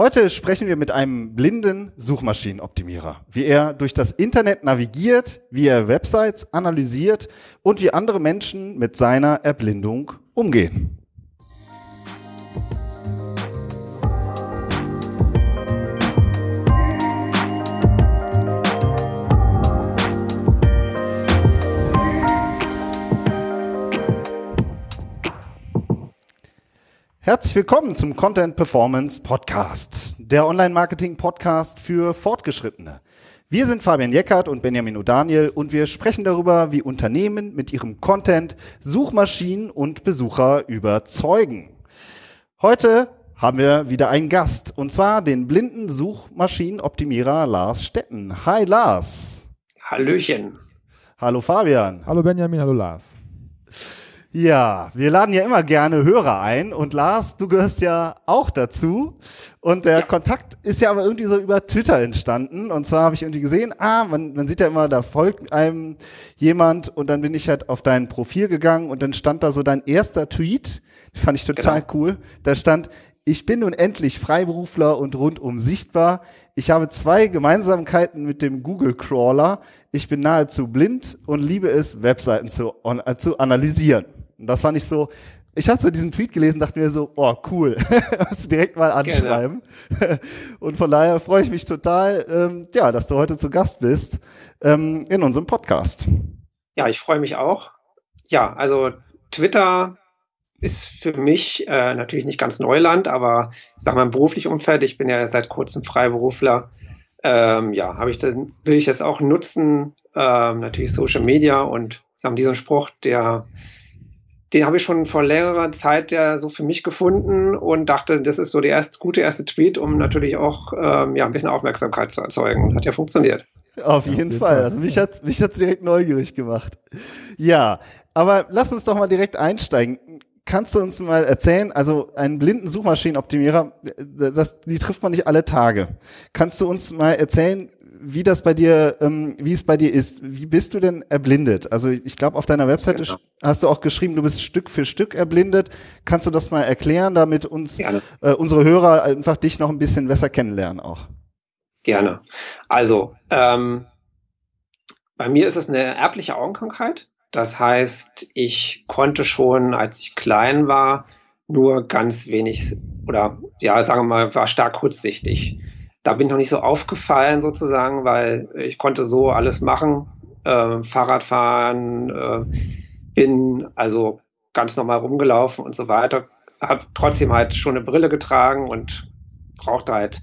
Heute sprechen wir mit einem blinden Suchmaschinenoptimierer, wie er durch das Internet navigiert, wie er Websites analysiert und wie andere Menschen mit seiner Erblindung umgehen. Herzlich willkommen zum Content Performance Podcast, der Online-Marketing-Podcast für Fortgeschrittene. Wir sind Fabian Jeckert und Benjamin O'Daniel und wir sprechen darüber, wie Unternehmen mit ihrem Content Suchmaschinen und Besucher überzeugen. Heute haben wir wieder einen Gast und zwar den blinden Suchmaschinenoptimierer Lars Stetten. Hi Lars. Hallöchen. Hallo Fabian. Hallo Benjamin, hallo Lars. Ja, wir laden ja immer gerne Hörer ein und Lars, du gehörst ja auch dazu. Und der ja. Kontakt ist ja aber irgendwie so über Twitter entstanden. Und zwar habe ich irgendwie gesehen, ah, man, man sieht ja immer, da folgt einem jemand und dann bin ich halt auf dein Profil gegangen und dann stand da so dein erster Tweet. Fand ich total genau. cool. Da stand, ich bin nun endlich Freiberufler und rundum sichtbar. Ich habe zwei Gemeinsamkeiten mit dem Google Crawler. Ich bin nahezu blind und liebe es, Webseiten zu, äh, zu analysieren. Und das fand ich so, ich habe so diesen Tweet gelesen, dachte mir so, oh cool, musst du direkt mal anschreiben. Genau. Und von daher freue ich mich total, ähm, ja, dass du heute zu Gast bist ähm, in unserem Podcast. Ja, ich freue mich auch. Ja, also Twitter ist für mich äh, natürlich nicht ganz Neuland, aber ich sag mal im beruflichen Umfeld, ich bin ja seit kurzem Freiberufler, ähm, ja, habe ich das, will ich das auch nutzen, ähm, natürlich Social Media und sagen diesen Spruch, der den habe ich schon vor längerer Zeit ja so für mich gefunden und dachte, das ist so der erste, gute erste Tweet, um natürlich auch ähm, ja, ein bisschen Aufmerksamkeit zu erzeugen. Und hat ja funktioniert. Auf jeden, Fall. Fall. Also mich hat mich hat's direkt neugierig gemacht. Ja, aber lass uns doch mal direkt einsteigen. Kannst du uns mal erzählen, also einen blinden Suchmaschinenoptimierer, das, die trifft man nicht alle Tage. Kannst du uns mal erzählen, wie das bei dir, ähm, wie es bei dir ist. Wie bist du denn erblindet? Also ich glaube, auf deiner Webseite genau. hast du auch geschrieben, du bist Stück für Stück erblindet. Kannst du das mal erklären, damit uns äh, unsere Hörer einfach dich noch ein bisschen besser kennenlernen auch? Gerne. Also ähm, bei mir ist es eine erbliche Augenkrankheit. Das heißt, ich konnte schon, als ich klein war, nur ganz wenig oder ja, sagen wir mal, war stark kurzsichtig da bin ich noch nicht so aufgefallen sozusagen, weil ich konnte so alles machen, äh, Fahrrad fahren, äh, bin also ganz normal rumgelaufen und so weiter. Habe trotzdem halt schon eine Brille getragen und brauchte halt,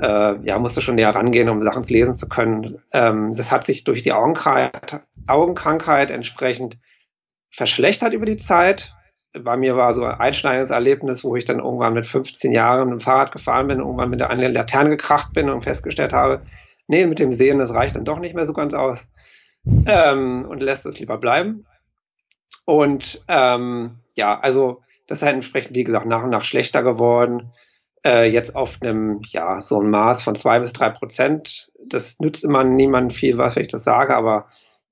äh, ja, musste schon näher rangehen, um Sachen lesen zu können. Ähm, das hat sich durch die Augenkrankheit, Augenkrankheit entsprechend verschlechtert über die Zeit bei mir war so ein einschneidendes Erlebnis, wo ich dann irgendwann mit 15 Jahren mit dem Fahrrad gefahren bin, irgendwann mit einer Laterne gekracht bin und festgestellt habe, nee, mit dem Sehen, das reicht dann doch nicht mehr so ganz aus ähm, und lässt es lieber bleiben. Und ähm, ja, also das ist halt entsprechend, wie gesagt, nach und nach schlechter geworden. Äh, jetzt auf einem, ja, so ein Maß von zwei bis drei Prozent. Das nützt immer niemandem viel was, wenn ich das sage, aber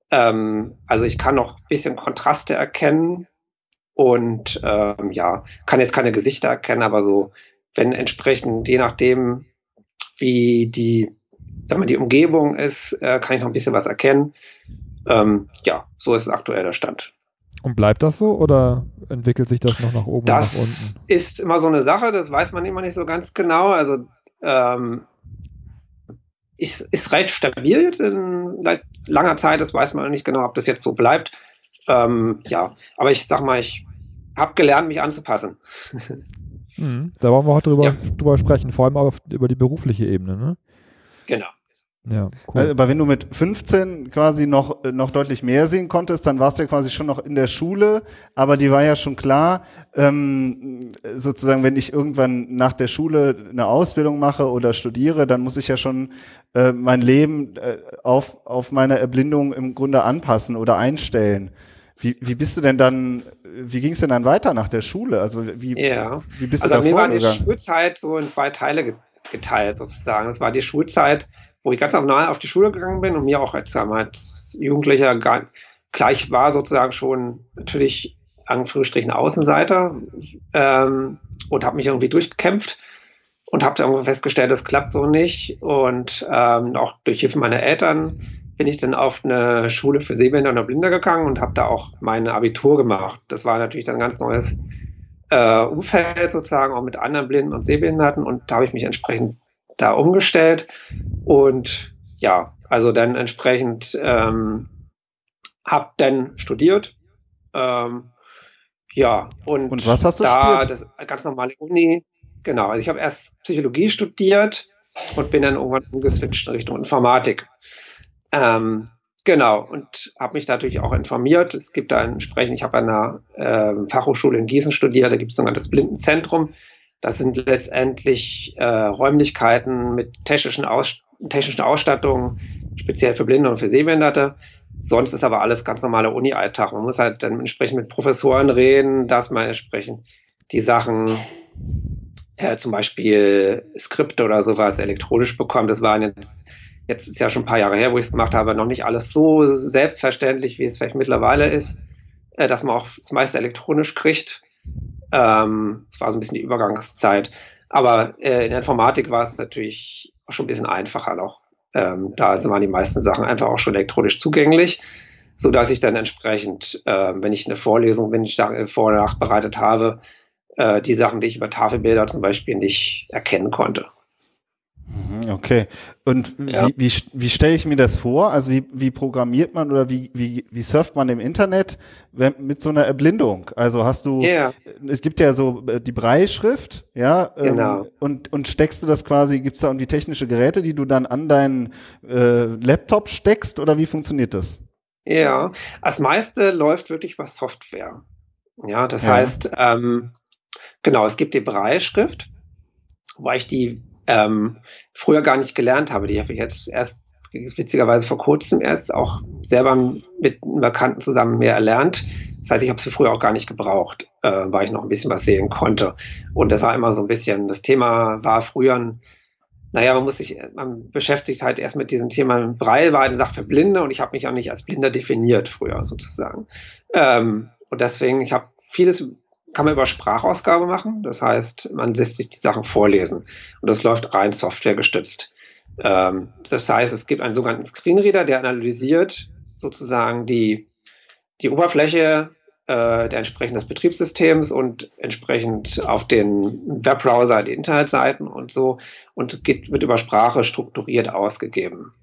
ähm, also ich kann noch ein bisschen Kontraste erkennen und ähm, ja, kann jetzt keine Gesichter erkennen, aber so, wenn entsprechend, je nachdem, wie die, sag mal, die Umgebung ist, äh, kann ich noch ein bisschen was erkennen. Ähm, ja, so ist aktuell der Stand. Und bleibt das so oder entwickelt sich das noch nach oben das nach unten? ist immer so eine Sache, das weiß man immer nicht so ganz genau. Also ähm, ist, ist recht stabil in langer Zeit, das weiß man nicht genau, ob das jetzt so bleibt. Ähm, ja, aber ich sag mal, ich habe gelernt, mich anzupassen. Mhm, da wollen wir heute drüber, ja. drüber sprechen, vor allem auch über die berufliche Ebene, ne? Genau. Ja, cool. Aber wenn du mit 15 quasi noch, noch deutlich mehr sehen konntest, dann warst du ja quasi schon noch in der Schule, aber die war ja schon klar, ähm, sozusagen, wenn ich irgendwann nach der Schule eine Ausbildung mache oder studiere, dann muss ich ja schon äh, mein Leben äh, auf, auf meine Erblindung im Grunde anpassen oder einstellen. Wie, wie bist du denn dann, wie ging es denn dann weiter nach der Schule? Also wie, ja. wie bist also du da mir war die Schulzeit so in zwei Teile geteilt sozusagen. Es war die Schulzeit, wo ich ganz normal auf die Schule gegangen bin und mir auch als, als Jugendlicher gar, gleich war sozusagen schon natürlich Anführungsstrichen Außenseiter ähm, und habe mich irgendwie durchgekämpft und habe dann festgestellt, das klappt so nicht. Und ähm, auch durch Hilfe meiner Eltern bin ich dann auf eine Schule für Sehbehinderte und Blinde gegangen und habe da auch mein Abitur gemacht. Das war natürlich dann ein ganz neues äh, Umfeld sozusagen, auch mit anderen Blinden und Sehbehinderten. Und da habe ich mich entsprechend da umgestellt. Und ja, also dann entsprechend ähm, habe dann studiert. Ähm, ja, und, und was hast du da studiert? das ganz normale Uni. Genau, also ich habe erst Psychologie studiert und bin dann irgendwann umgeswitcht in Richtung Informatik. Ähm, genau, und habe mich natürlich auch informiert. Es gibt da entsprechend, ich habe an einer äh, Fachhochschule in Gießen studiert, da gibt es sogar das Blindenzentrum. Das sind letztendlich äh, Räumlichkeiten mit technischen, Aus technischen Ausstattungen, speziell für Blinde und für Sehbehinderte. Sonst ist aber alles ganz normaler Uni-Alltag. Man muss halt dann entsprechend mit Professoren reden, dass man entsprechend die Sachen, äh, zum Beispiel Skripte oder sowas elektronisch bekommt. Das waren jetzt, jetzt ist ja schon ein paar Jahre her, wo ich es gemacht habe, noch nicht alles so selbstverständlich, wie es vielleicht mittlerweile ist, äh, dass man auch das meiste elektronisch kriegt. Ähm, es war so ein bisschen die Übergangszeit. Aber äh, in der Informatik war es natürlich schon ein bisschen einfacher noch. Ähm, da waren die meisten Sachen einfach auch schon elektronisch zugänglich, so dass ich dann entsprechend, äh, wenn ich eine Vorlesung, wenn ich da äh, vor- oder nachbereitet habe, äh, die Sachen, die ich über Tafelbilder zum Beispiel nicht erkennen konnte. Mhm, okay. Und ja. wie, wie, wie stelle ich mir das vor? Also wie, wie programmiert man oder wie, wie, wie surft man im Internet wenn, mit so einer Erblindung? Also hast du, yeah. es gibt ja so äh, die Breitschrift, ja, ähm, genau. Ähm, und, und steckst du das quasi, gibt es da irgendwie technische Geräte, die du dann an deinen äh, Laptop steckst oder wie funktioniert das? Ja, das meiste läuft wirklich über Software. Ja, das ja. heißt, ähm, genau, es gibt die Breitschrift, wobei ich die ähm, früher gar nicht gelernt habe. Die habe ich jetzt erst witzigerweise vor kurzem erst auch selber mit einem Bekannten zusammen mehr erlernt. Das heißt, ich habe sie früher auch gar nicht gebraucht, äh, weil ich noch ein bisschen was sehen konnte. Und das war immer so ein bisschen, das Thema war früher naja, man muss sich, man beschäftigt halt erst mit diesem Thema. Braille war eine Sache für Blinde und ich habe mich auch nicht als Blinder definiert früher sozusagen. Ähm, und deswegen, ich habe vieles kann man über Sprachausgabe machen. Das heißt, man lässt sich die Sachen vorlesen. Und das läuft rein softwaregestützt. Ähm, das heißt, es gibt einen sogenannten Screenreader, der analysiert sozusagen die, die Oberfläche äh, der entsprechenden Betriebssystems und entsprechend auf den Webbrowser die Internetseiten und so und geht, wird über Sprache strukturiert ausgegeben.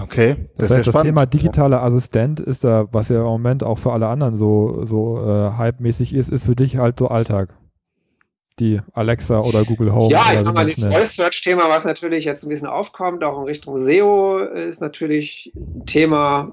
Okay, das, das heißt, das Thema digitaler Assistent ist da, was ja im Moment auch für alle anderen so, so äh, hype-mäßig ist, ist für dich halt so Alltag. Die Alexa oder Google Home. Ja, ich sag mal, das Voice Search-Thema, was natürlich jetzt ein bisschen aufkommt, auch in Richtung SEO, ist natürlich ein Thema,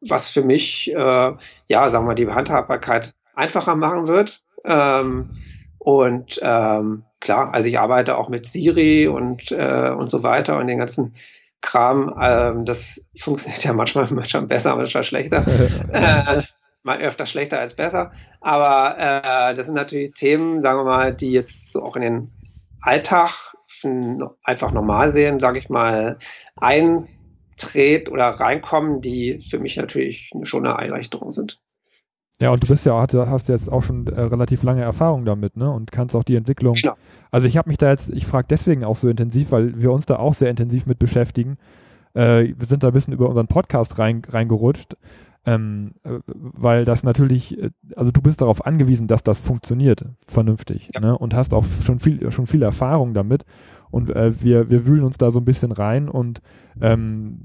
was für mich, äh, ja, sagen wir mal, die Handhabbarkeit einfacher machen wird. Ähm, und ähm, klar, also ich arbeite auch mit Siri und, äh, und so weiter und den ganzen Kram. Ähm, das funktioniert ja manchmal, manchmal besser, manchmal schlechter. äh, mal öfter schlechter als besser. Aber äh, das sind natürlich Themen, sagen wir mal, die jetzt so auch in den Alltag einfach normal sehen, sage ich mal, eintritt oder reinkommen, die für mich natürlich schon eine Erleichterung sind. Ja, und du bist ja, hast jetzt auch schon äh, relativ lange Erfahrung damit, ne? Und kannst auch die Entwicklung. Genau. Also ich habe mich da jetzt, ich frage deswegen auch so intensiv, weil wir uns da auch sehr intensiv mit beschäftigen. Äh, wir sind da ein bisschen über unseren Podcast rein, reingerutscht, ähm, äh, weil das natürlich, äh, also du bist darauf angewiesen, dass das funktioniert vernünftig, ja. ne? Und hast auch schon viel, schon viel Erfahrung damit. Und äh, wir, wir wühlen uns da so ein bisschen rein und ähm,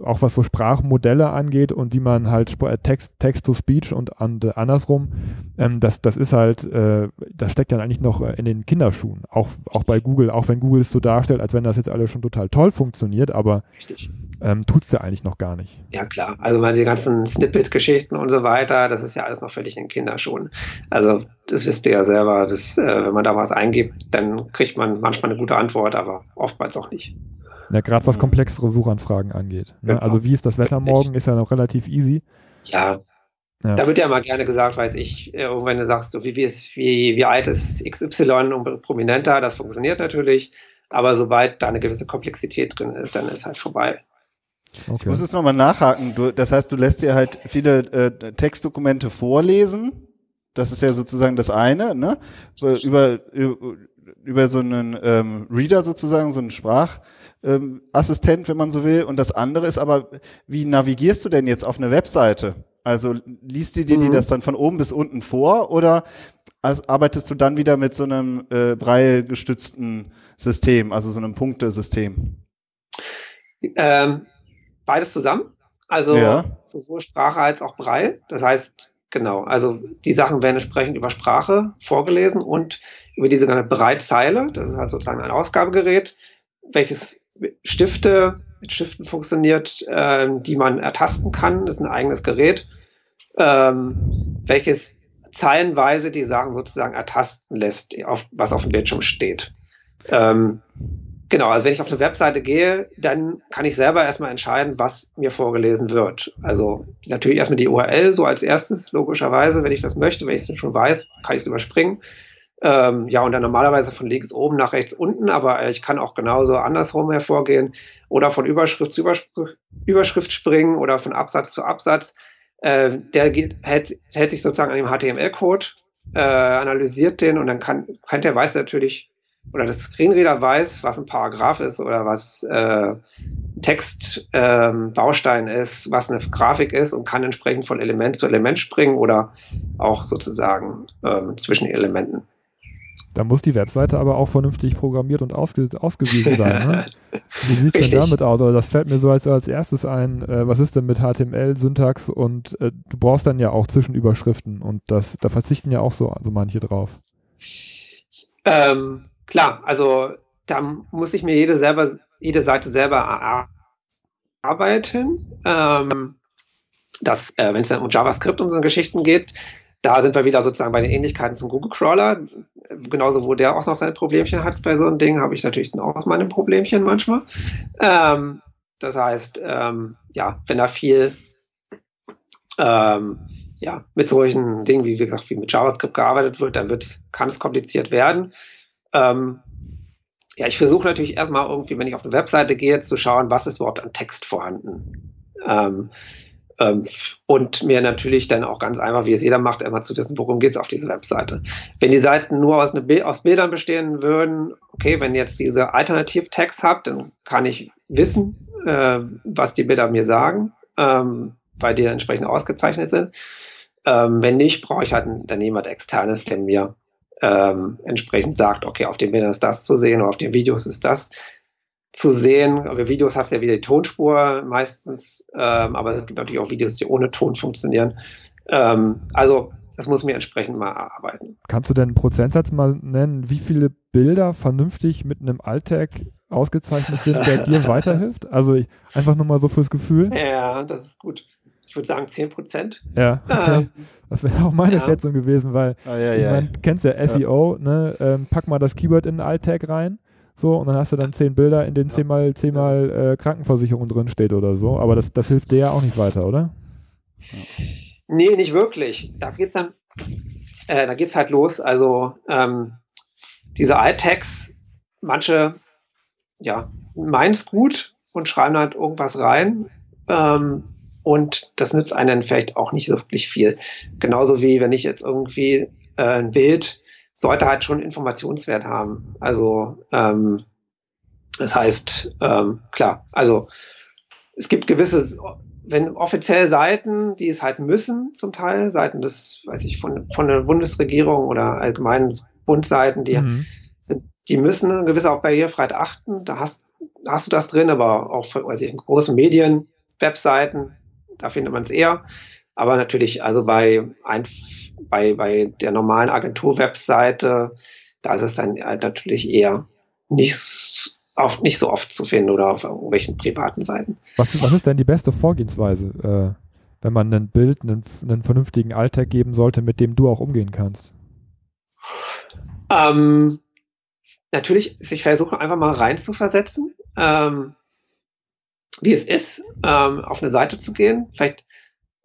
auch was so Sprachmodelle angeht und wie man halt äh, Text, Text to Speech und, und äh, andersrum, ähm, das, das ist halt, äh, das steckt dann eigentlich noch äh, in den Kinderschuhen. Auch, auch bei Google, auch wenn Google es so darstellt, als wenn das jetzt alles schon total toll funktioniert, aber ähm, tut es ja eigentlich noch gar nicht. Ja, klar. Also mal die ganzen Snippet-Geschichten und so weiter, das ist ja alles noch völlig in den Kinderschuhen. Also das wisst ihr ja selber, dass, äh, wenn man da was eingibt, dann kriegt man manchmal eine gute Antwort, aber oftmals auch nicht. Ja, gerade was mhm. komplexere Suchanfragen angeht. Ne? Genau. Also wie ist das Wetter morgen, ist ja noch relativ easy. Ja. ja. Da wird ja immer gerne gesagt, weiß ich, äh, wenn du sagst, so wie, wie, ist, wie, wie alt ist XY und prominenter, das funktioniert natürlich. Aber sobald da eine gewisse Komplexität drin ist, dann ist halt vorbei. Okay. Ich muss es nochmal nachhaken. Du, das heißt, du lässt dir halt viele äh, Textdokumente vorlesen. Das ist ja sozusagen das eine, ne? Über, über über so einen ähm, Reader sozusagen, so einen Sprachassistent, ähm, wenn man so will. Und das andere ist aber, wie navigierst du denn jetzt auf eine Webseite? Also liest die dir mhm. die das dann von oben bis unten vor oder arbeitest du dann wieder mit so einem äh, Braille-gestützten System, also so einem Punktesystem? Ähm, beides zusammen. Also ja. sowohl Sprache als auch Braille. Das heißt, genau, also die Sachen werden entsprechend über Sprache vorgelesen und über diese sogenannte Breitzeile. Das ist halt sozusagen ein Ausgabegerät, welches Stifte mit Stiften funktioniert, äh, die man ertasten kann. Das ist ein eigenes Gerät, ähm, welches zeilenweise die Sachen sozusagen ertasten lässt, auf, was auf dem Bildschirm steht. Ähm, genau, also wenn ich auf eine Webseite gehe, dann kann ich selber erstmal entscheiden, was mir vorgelesen wird. Also natürlich erstmal die URL so als erstes, logischerweise, wenn ich das möchte, wenn ich es schon weiß, kann ich es überspringen. Ähm, ja, und dann normalerweise von links oben nach rechts unten, aber ich kann auch genauso andersrum hervorgehen oder von Überschrift zu Überschrift, Überschrift springen oder von Absatz zu Absatz. Äh, der geht, hält, hält sich sozusagen an dem HTML-Code, äh, analysiert den und dann kann, kann der weiß natürlich, oder das Screenreader weiß, was ein Paragraph ist oder was äh, Text ähm, Baustein ist, was eine Grafik ist und kann entsprechend von Element zu Element springen oder auch sozusagen ähm, zwischen Elementen. Da muss die Webseite aber auch vernünftig programmiert und ausge ausgewiesen sein. Ne? Wie sieht es denn damit aus? Also das fällt mir so als, als erstes ein. Äh, was ist denn mit HTML, Syntax und äh, du brauchst dann ja auch Zwischenüberschriften und das, da verzichten ja auch so, so manche drauf. Ähm, klar, also da muss ich mir jede, selber, jede Seite selber erarbeiten. Ähm, das, äh, wenn es dann um JavaScript und so Geschichten geht, da sind wir wieder sozusagen bei den Ähnlichkeiten zum Google Crawler. Genauso, wo der auch noch seine Problemchen hat bei so einem Ding, habe ich natürlich auch meine Problemchen manchmal. Ähm, das heißt, ähm, ja, wenn da viel ähm, ja, mit solchen Dingen, wie, gesagt, wie mit JavaScript gearbeitet wird, dann kann es kompliziert werden. Ähm, ja, ich versuche natürlich erstmal irgendwie, wenn ich auf eine Webseite gehe, zu schauen, was ist überhaupt an Text vorhanden. Ähm, ähm, und mir natürlich dann auch ganz einfach, wie es jeder macht, immer zu wissen, worum geht es auf dieser Webseite. Wenn die Seiten nur aus, eine, aus Bildern bestehen würden, okay, wenn jetzt diese Alternativ-Text habt, dann kann ich wissen, äh, was die Bilder mir sagen, ähm, weil die entsprechend ausgezeichnet sind. Ähm, wenn nicht, brauche ich halt dann jemand externes, der mir ähm, entsprechend sagt, okay, auf den Bildern ist das zu sehen oder auf den Videos ist das zu sehen. Bei Videos hast du ja wieder die Tonspur meistens, ähm, aber es gibt natürlich auch Videos, die ohne Ton funktionieren. Ähm, also das muss mir entsprechend mal erarbeiten. Kannst du denn einen Prozentsatz mal nennen, wie viele Bilder vernünftig mit einem Alltag ausgezeichnet sind, der dir weiterhilft? Also ich, einfach nur mal so fürs Gefühl. Ja, das ist gut. Ich würde sagen 10 Prozent. Ja, okay. Ähm, das wäre auch meine ja. Schätzung gewesen, weil ah, ja, ich mein, kennst ja SEO, ne? Ähm, pack mal das Keyword in den Alltag rein so, und dann hast du dann zehn Bilder, in denen zehnmal, zehnmal äh, Krankenversicherung drin steht oder so. Aber das, das hilft dir ja auch nicht weiter, oder? Nee, nicht wirklich. Da geht's dann, äh, da geht's halt los. Also ähm, diese iTags, manche, ja, meins gut und schreiben halt irgendwas rein. Ähm, und das nützt einen vielleicht auch nicht so wirklich viel. Genauso wie wenn ich jetzt irgendwie äh, ein Bild sollte halt schon Informationswert haben. Also ähm, das heißt, ähm, klar, also es gibt gewisse, wenn offiziell Seiten, die es halt müssen, zum Teil, Seiten des, weiß ich, von, von der Bundesregierung oder allgemeinen Bundseiten, die mhm. sind, die müssen eine gewisse auch Barrierefreiheit achten. Da hast, da hast du das drin, aber auch für, weiß ich, in großen Medien, Webseiten, da findet man es eher. Aber natürlich, also bei ein, bei, bei der normalen Agentur-Webseite, da ist es dann halt natürlich eher nicht, oft, nicht so oft zu finden oder auf irgendwelchen privaten Seiten. Was, was ist denn die beste Vorgehensweise, äh, wenn man ein Bild, einen, einen vernünftigen Alltag geben sollte, mit dem du auch umgehen kannst? Ähm, natürlich, ich versuche einfach mal reinzuversetzen, ähm, wie es ist, ähm, auf eine Seite zu gehen. Vielleicht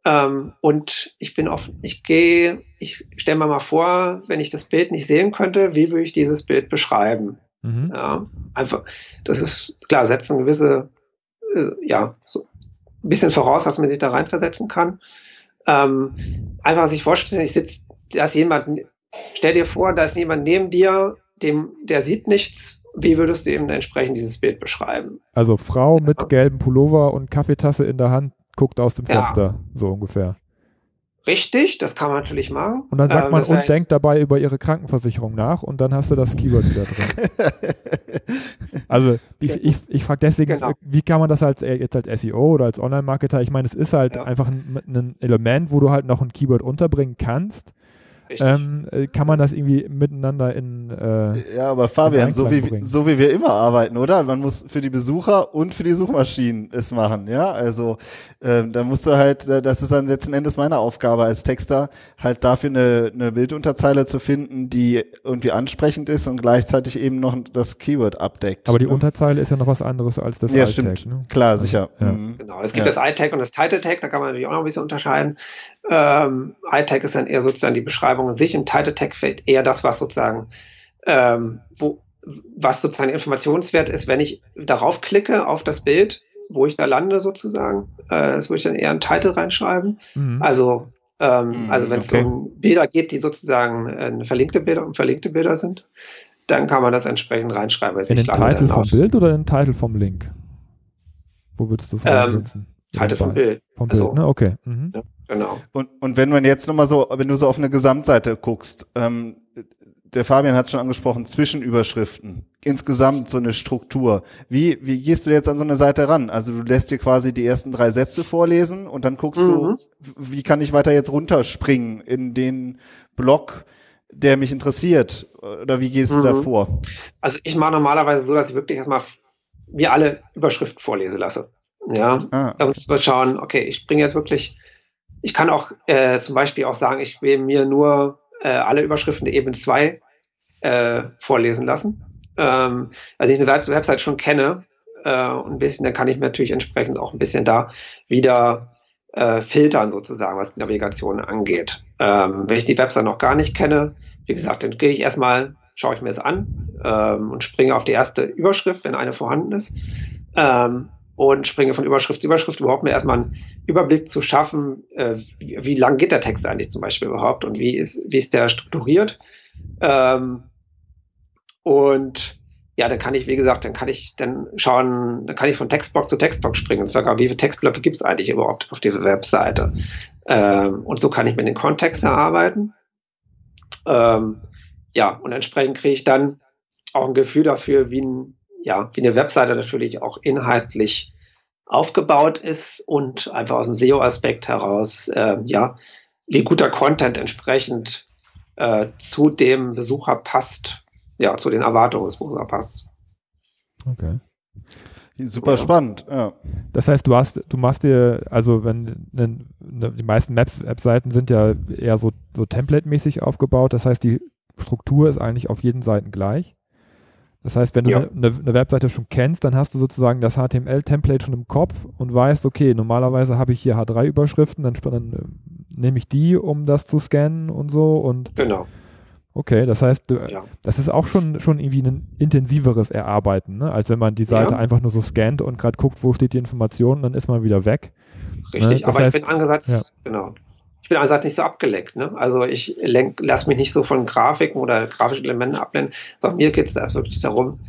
ähm, und ich bin auf, ich gehe, ich stelle mir mal vor, wenn ich das Bild nicht sehen könnte, wie würde ich dieses Bild beschreiben? Mhm. Ja, einfach, das ist klar, setzt eine gewisse, äh, ja, so ein bisschen voraus, dass man sich da reinversetzen kann. Ähm, einfach sich vorstellen, ich sitze, da ist jemand, stell dir vor, da ist jemand neben dir, dem, der sieht nichts. Wie würdest du eben entsprechend dieses Bild beschreiben? Also Frau ja. mit gelbem Pullover und Kaffeetasse in der Hand guckt aus dem Fenster, ja. so ungefähr. Richtig, das kann man natürlich machen. Und dann sagt ähm, man und denkt dabei über ihre Krankenversicherung nach und dann hast du das Keyword wieder drin. also ich, ich, ich frage deswegen, genau. wie kann man das als, jetzt als SEO oder als Online-Marketer, ich meine, es ist halt ja. einfach ein, ein, Element, wo du halt noch ein Keyword unterbringen kannst ähm, äh, kann man das irgendwie miteinander in. Äh, ja, aber Fabian, so wie, so wie wir immer arbeiten, oder? Man muss für die Besucher und für die Suchmaschinen es machen, ja? Also, ähm, da musst du halt, das ist dann letzten Endes meine Aufgabe als Texter, halt dafür eine, eine Bildunterzeile zu finden, die irgendwie ansprechend ist und gleichzeitig eben noch das Keyword abdeckt. Aber die ne? Unterzeile ist ja noch was anderes als das ja, stimmt. Ne? Klar, sicher. Ja. Mhm. Genau, es gibt ja. das iTag und das Title Tag, da kann man natürlich auch noch ein bisschen unterscheiden. Ähm, iTag ist dann eher sozusagen die Beschreibung an sich und Title Tag fällt eher das, was sozusagen, ähm, wo, was sozusagen informationswert ist, wenn ich darauf klicke, auf das Bild, wo ich da lande sozusagen. Äh, das würde ich dann eher einen Titel reinschreiben. Mhm. Also, ähm, mhm, also wenn es okay. um Bilder geht, die sozusagen äh, verlinkte Bilder und verlinkte Bilder sind, dann kann man das entsprechend reinschreiben. In den Titel vom Bild oder in den Titel vom Link? Wo würdest du das ähm, Titel vom Bild. Vom Bild, also, ne? Okay. Mhm. Ja. Genau. Und, und wenn man jetzt nochmal so, wenn du so auf eine Gesamtseite guckst, ähm, der Fabian hat schon angesprochen, Zwischenüberschriften, insgesamt so eine Struktur. Wie, wie gehst du jetzt an so eine Seite ran? Also du lässt dir quasi die ersten drei Sätze vorlesen und dann guckst mhm. du, wie kann ich weiter jetzt runterspringen in den Block, der mich interessiert? Oder wie gehst mhm. du da vor? Also ich mache normalerweise so, dass ich wirklich erstmal mir alle Überschriften vorlese lasse. Ja, ah. und wir schauen, okay, ich bringe jetzt wirklich ich kann auch äh, zum Beispiel auch sagen, ich will mir nur äh, alle Überschriften der Ebene 2 äh, vorlesen lassen. Ähm, also ich eine Web Website schon kenne äh, ein bisschen, dann kann ich natürlich entsprechend auch ein bisschen da wieder äh, filtern sozusagen, was die Navigation angeht. Ähm, wenn ich die Website noch gar nicht kenne, wie gesagt, dann gehe ich erstmal, schaue ich mir es an ähm, und springe auf die erste Überschrift, wenn eine vorhanden ist. Ähm, und springe von Überschrift zu Überschrift, überhaupt mir erstmal einen Überblick zu schaffen, äh, wie, wie, lang geht der Text eigentlich zum Beispiel überhaupt und wie ist, wie ist der strukturiert. Ähm, und ja, dann kann ich, wie gesagt, dann kann ich dann schauen, dann kann ich von Textblock zu Textblock springen und sagen, wie viele Textblöcke gibt es eigentlich überhaupt auf dieser Webseite. Ähm, und so kann ich mir den Kontext erarbeiten. Ähm, ja, und entsprechend kriege ich dann auch ein Gefühl dafür, wie ein ja, wie eine Webseite natürlich auch inhaltlich aufgebaut ist und einfach aus dem SEO-Aspekt heraus, äh, ja, wie guter Content entsprechend äh, zu dem Besucher passt, ja, zu den Erwartungen des Besuchers passt. Okay. Super ja. spannend, ja. Das heißt, du hast, du machst dir, also wenn ne, ne, die meisten Webseiten sind ja eher so, so template-mäßig aufgebaut, das heißt, die Struktur ist eigentlich auf jeden Seiten gleich. Das heißt, wenn du eine, ja. eine, Webseite schon kennst, dann hast du sozusagen das HTML-Template schon im Kopf und weißt, okay, normalerweise habe ich hier H3-Überschriften, dann, dann äh, nehme ich die, um das zu scannen und so. Und genau. Okay, das heißt, du, ja. das ist auch schon, schon irgendwie ein intensiveres Erarbeiten, ne? als wenn man die Seite ja. einfach nur so scannt und gerade guckt, wo steht die Information, dann ist man wieder weg. Richtig, ne? aber heißt, ich bin angesetzt, genau bin einerseits nicht so abgelenkt. Ne? Also ich lasse mich nicht so von Grafiken oder grafischen Elementen ablenken, sondern mir geht es erst wirklich darum,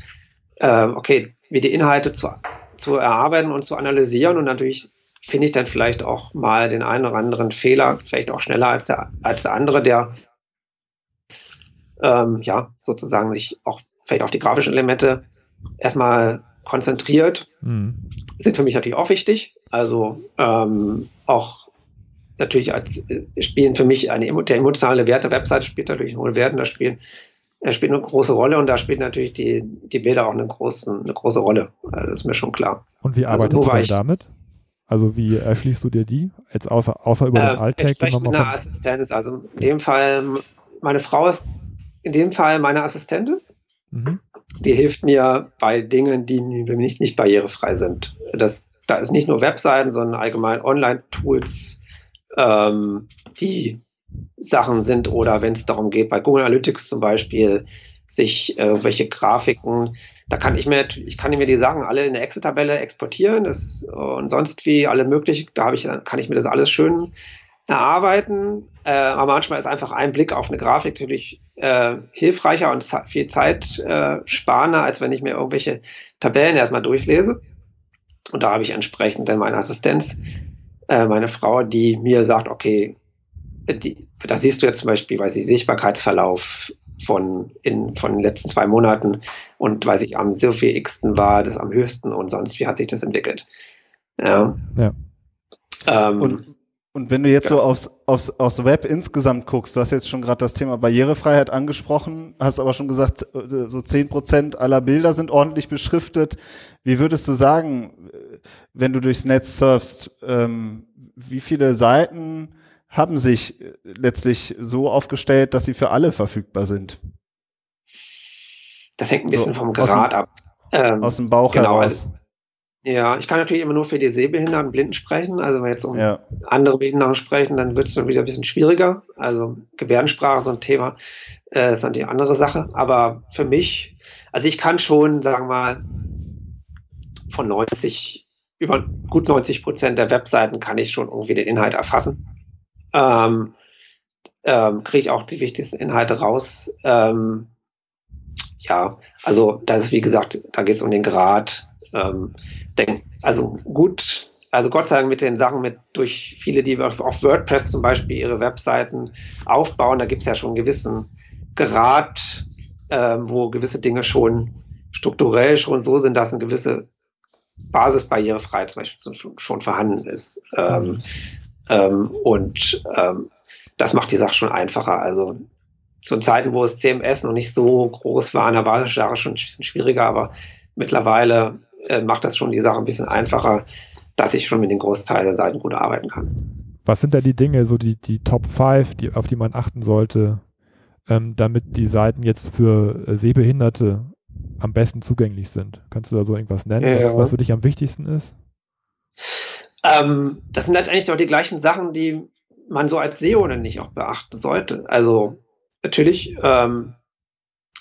äh, okay, wie die Inhalte zu, zu erarbeiten und zu analysieren und natürlich finde ich dann vielleicht auch mal den einen oder anderen Fehler, vielleicht auch schneller als der, als der andere, der ähm, ja sozusagen sich auch vielleicht auf die grafischen Elemente erstmal konzentriert, mhm. sind für mich natürlich auch wichtig. Also ähm, auch natürlich als äh, spielen für mich eine der emotionale Wert der Website spielt natürlich eine hohe Wert da spielen er spielt eine große Rolle und da spielt natürlich die, die Bilder auch eine, großen, eine große Rolle. Also das ist mir schon klar. Und wie also arbeitest also, du dann damit? Also wie erschließt du dir die? Jetzt außer, außer über äh, den Alltag? Mit einer Assistenz. Also in dem Fall, meine Frau ist in dem Fall meine Assistentin. Mhm. Die hilft mir bei Dingen, die nicht, nicht barrierefrei sind. Das, da ist nicht nur Webseiten, sondern allgemein Online-Tools, ähm, die Sachen sind oder wenn es darum geht, bei Google Analytics zum Beispiel, sich irgendwelche Grafiken, da kann ich mir, ich kann mir die Sachen alle in eine Excel-Tabelle exportieren das, und sonst wie alle möglichen, da habe ich, kann ich mir das alles schön erarbeiten. Äh, aber manchmal ist einfach ein Blick auf eine Grafik natürlich äh, hilfreicher und viel Zeit äh, sparender, als wenn ich mir irgendwelche Tabellen erstmal durchlese. Und da habe ich entsprechend dann meine Assistenz, äh, meine Frau, die mir sagt, okay, die, da siehst du jetzt zum Beispiel, weiß ich, Sichtbarkeitsverlauf von, in, von den letzten zwei Monaten und weiß ich, am so viel x war das am höchsten und sonst, wie hat sich das entwickelt? Ja. ja. Ähm, und, und wenn du jetzt ja. so aufs, aufs, aufs Web insgesamt guckst, du hast jetzt schon gerade das Thema Barrierefreiheit angesprochen, hast aber schon gesagt, so zehn Prozent aller Bilder sind ordentlich beschriftet. Wie würdest du sagen, wenn du durchs Netz surfst, ähm, wie viele Seiten haben sich letztlich so aufgestellt, dass sie für alle verfügbar sind? Das hängt ein bisschen so, vom Grad dem, ab. Ähm, aus dem Bauch genau, heraus. Also, ja, ich kann natürlich immer nur für die Sehbehinderten und Blinden sprechen. Also wenn wir jetzt um ja. andere Behinderungen sprechen, dann wird es dann wieder ein bisschen schwieriger. Also Gebärdensprache, so ein Thema, äh, ist natürlich eine andere Sache. Aber für mich, also ich kann schon, sagen wir mal, von 90, über gut 90 Prozent der Webseiten kann ich schon irgendwie den Inhalt erfassen. Ähm, ähm, kriege ich auch die wichtigsten Inhalte raus. Ähm, ja, also das ist wie gesagt, da geht es um den Grad ähm, denk, also gut, also Gott sei Dank mit den Sachen mit durch viele, die auf, auf WordPress zum Beispiel ihre Webseiten aufbauen, da gibt es ja schon einen gewissen Grad, ähm, wo gewisse Dinge schon strukturell schon so sind, dass eine gewisse Basisbarrierefreiheit zum Beispiel schon, schon vorhanden ist. Ähm, ähm, und ähm, das macht die Sache schon einfacher. Also zu Zeiten, wo es CMS noch nicht so groß war, da war es schon ein bisschen schwieriger, aber mittlerweile äh, macht das schon die Sache ein bisschen einfacher, dass ich schon mit den Großteil der Seiten gut arbeiten kann. Was sind da die Dinge, so die, die Top 5, die, auf die man achten sollte, ähm, damit die Seiten jetzt für äh, Sehbehinderte am besten zugänglich sind? Kannst du da so irgendwas nennen, ja. was, was, für dich am wichtigsten ist? Ähm, das sind letztendlich doch die gleichen Sachen, die man so als SEO nicht auch beachten sollte. Also natürlich, ähm,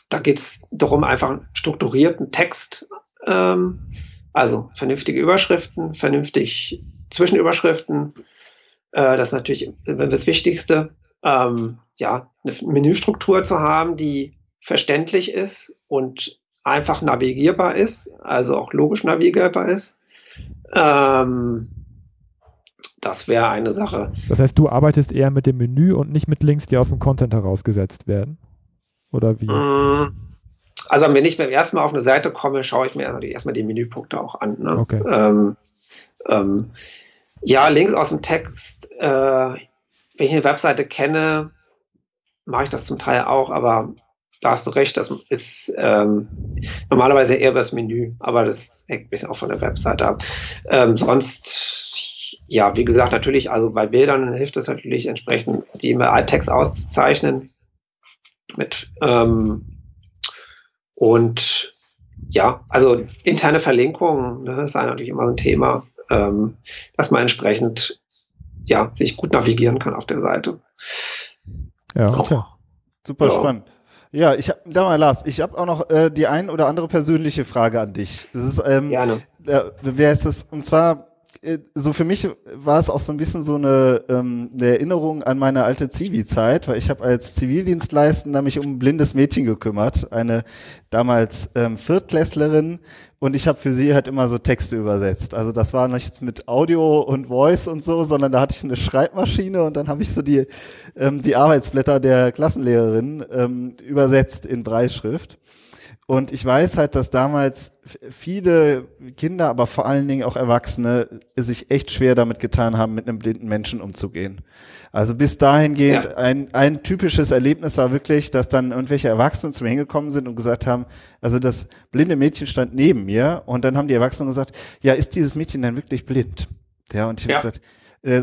da geht es darum, einfach einen strukturierten Text ähm, also vernünftige Überschriften, vernünftig Zwischenüberschriften. Äh, das ist natürlich das Wichtigste. Ähm, ja, eine Menüstruktur zu haben, die verständlich ist und einfach navigierbar ist, also auch logisch navigierbar ist. Ähm, das wäre eine Sache. Das heißt, du arbeitest eher mit dem Menü und nicht mit Links, die aus dem Content herausgesetzt werden? Oder wie? Also wenn ich beim ersten Mal auf eine Seite komme, schaue ich mir erstmal die Menüpunkte auch an. Ne? Okay. Ähm, ähm, ja, Links aus dem Text, äh, wenn ich eine Webseite kenne, mache ich das zum Teil auch, aber da hast du recht, das ist ähm, normalerweise eher das Menü, aber das hängt ein bisschen auch von der Webseite ab. Ähm, sonst, ja, wie gesagt, natürlich, also bei Bildern hilft es natürlich entsprechend, die Alt-Text auszuzeichnen mit ähm, und ja, also interne Verlinkung ne, ist natürlich immer ein Thema, ähm, dass man entsprechend ja, sich gut navigieren kann auf der Seite. Ja, okay. Super ja. spannend. Ja, ich hab, sag mal, Lars, ich habe auch noch äh, die ein oder andere persönliche Frage an dich. Das ist, ähm, Gerne. Äh, wer ist das? Und zwar so für mich war es auch so ein bisschen so eine, ähm, eine Erinnerung an meine alte Zivi-Zeit, weil ich habe als Zivildienstleistender mich um ein blindes Mädchen gekümmert, eine damals ähm, Viertklässlerin und ich habe für sie halt immer so Texte übersetzt. Also das war nicht mit Audio und Voice und so, sondern da hatte ich eine Schreibmaschine und dann habe ich so die, ähm, die Arbeitsblätter der Klassenlehrerin ähm, übersetzt in Breitschrift. Und ich weiß halt, dass damals viele Kinder, aber vor allen Dingen auch Erwachsene sich echt schwer damit getan haben, mit einem blinden Menschen umzugehen. Also bis dahingehend ja. ein, ein typisches Erlebnis war wirklich, dass dann irgendwelche Erwachsenen zu mir hingekommen sind und gesagt haben, also das blinde Mädchen stand neben mir und dann haben die Erwachsenen gesagt, ja, ist dieses Mädchen denn wirklich blind? Ja, und ich habe ja. gesagt,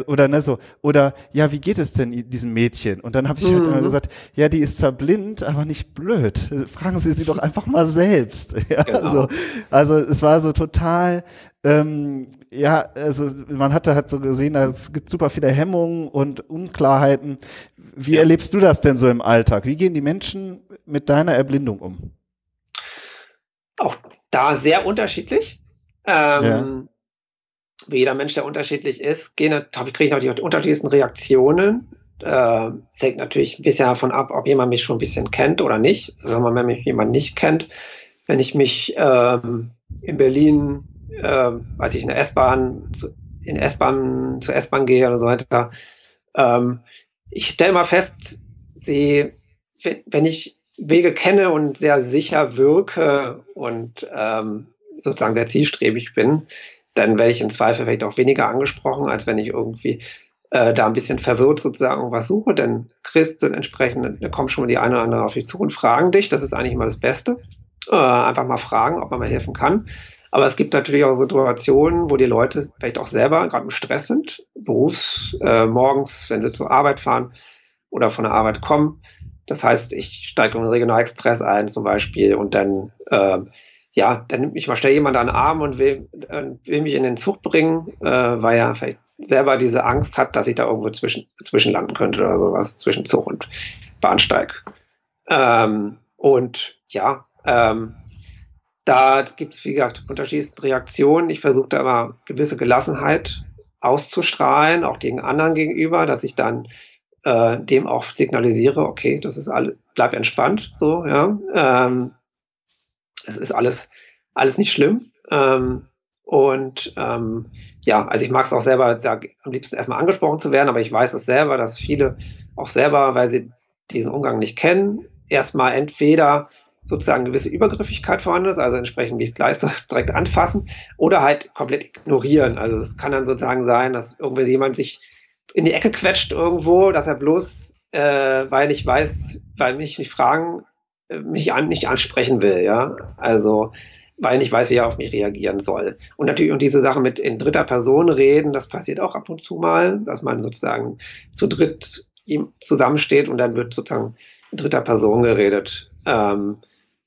oder ne so. Oder ja wie geht es denn diesem Mädchen? Und dann habe ich halt mhm. halt immer gesagt ja die ist zwar blind aber nicht blöd. Fragen Sie sie doch einfach mal selbst. Ja, genau. also, also es war so total ähm, ja also man hatte halt so gesehen es gibt super viele Hemmungen und Unklarheiten. Wie ja. erlebst du das denn so im Alltag? Wie gehen die Menschen mit deiner Erblindung um? Auch da sehr unterschiedlich. Ähm, ja wie jeder Mensch, der unterschiedlich ist, kriege ich natürlich die unterschiedlichsten Reaktionen. Äh, es hängt natürlich ein bisschen davon ab, ob jemand mich schon ein bisschen kennt oder nicht. Also wenn man mich jemand nicht kennt, wenn ich mich ähm, in Berlin, äh, weiß ich, in der S-Bahn, in S-Bahn, zur S-Bahn gehe oder so weiter, ähm, ich stelle mal fest, sie, wenn ich Wege kenne und sehr sicher wirke und ähm, sozusagen sehr zielstrebig bin, dann werde ich im Zweifel vielleicht auch weniger angesprochen, als wenn ich irgendwie äh, da ein bisschen verwirrt sozusagen was suche. Denn Christ sind entsprechend, da kommen schon mal die eine oder andere auf dich zu und fragen dich. Das ist eigentlich immer das Beste. Äh, einfach mal fragen, ob man mal helfen kann. Aber es gibt natürlich auch Situationen, wo die Leute vielleicht auch selber gerade im Stress sind, berufs, äh, morgens, wenn sie zur Arbeit fahren oder von der Arbeit kommen. Das heißt, ich steige in den Regionalexpress ein zum Beispiel und dann, äh, ja, dann nimmt mich mal schnell jemand an den Arm und will, äh, will mich in den Zug bringen, äh, weil er vielleicht selber diese Angst hat, dass ich da irgendwo zwischen, zwischenlanden könnte oder sowas, zwischen Zug und Bahnsteig. Ähm, und ja, ähm, da gibt es, wie gesagt, unterschiedliche Reaktionen. Ich versuche da immer gewisse Gelassenheit auszustrahlen, auch gegen anderen gegenüber, dass ich dann äh, dem auch signalisiere, okay, das ist alles, bleib entspannt, so, ja. Ähm, es ist alles, alles nicht schlimm. Ähm, und ähm, ja, also ich mag es auch selber, ja, am liebsten erstmal angesprochen zu werden, aber ich weiß es selber, dass viele auch selber, weil sie diesen Umgang nicht kennen, erstmal entweder sozusagen gewisse Übergriffigkeit vorhanden ist, also entsprechend wie gleich direkt anfassen, oder halt komplett ignorieren. Also es kann dann sozusagen sein, dass irgendwie jemand sich in die Ecke quetscht irgendwo, dass er bloß, äh, weil ich weiß, weil mich nicht fragen, mich an, nicht ansprechen will, ja. Also weil ich nicht weiß, wie er auf mich reagieren soll. Und natürlich und diese Sache mit in dritter Person reden, das passiert auch ab und zu mal, dass man sozusagen zu dritt ihm zusammensteht und dann wird sozusagen in dritter Person geredet. Ähm,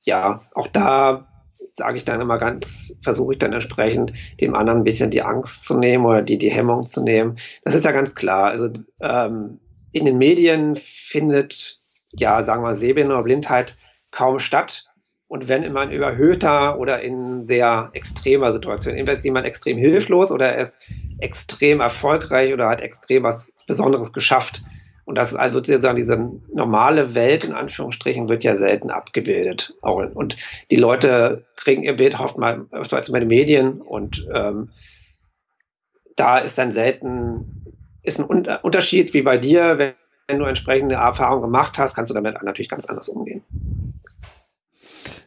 ja, auch da sage ich dann immer ganz, versuche ich dann entsprechend dem anderen ein bisschen die Angst zu nehmen oder die, die Hemmung zu nehmen. Das ist ja ganz klar. Also ähm, in den Medien findet, ja, sagen wir, Sehbehinderung oder Blindheit kaum statt. Und wenn immer in überhöhter oder in sehr extremer Situation, entweder ist jemand extrem hilflos oder er ist extrem erfolgreich oder hat extrem was Besonderes geschafft, und das ist also sozusagen diese normale Welt in Anführungsstrichen wird ja selten abgebildet. Und die Leute kriegen ihr Bild oft mal öfters bei den Medien und ähm, da ist dann selten, ist ein Unterschied wie bei dir, wenn, wenn du entsprechende Erfahrungen gemacht hast, kannst du damit natürlich ganz anders umgehen.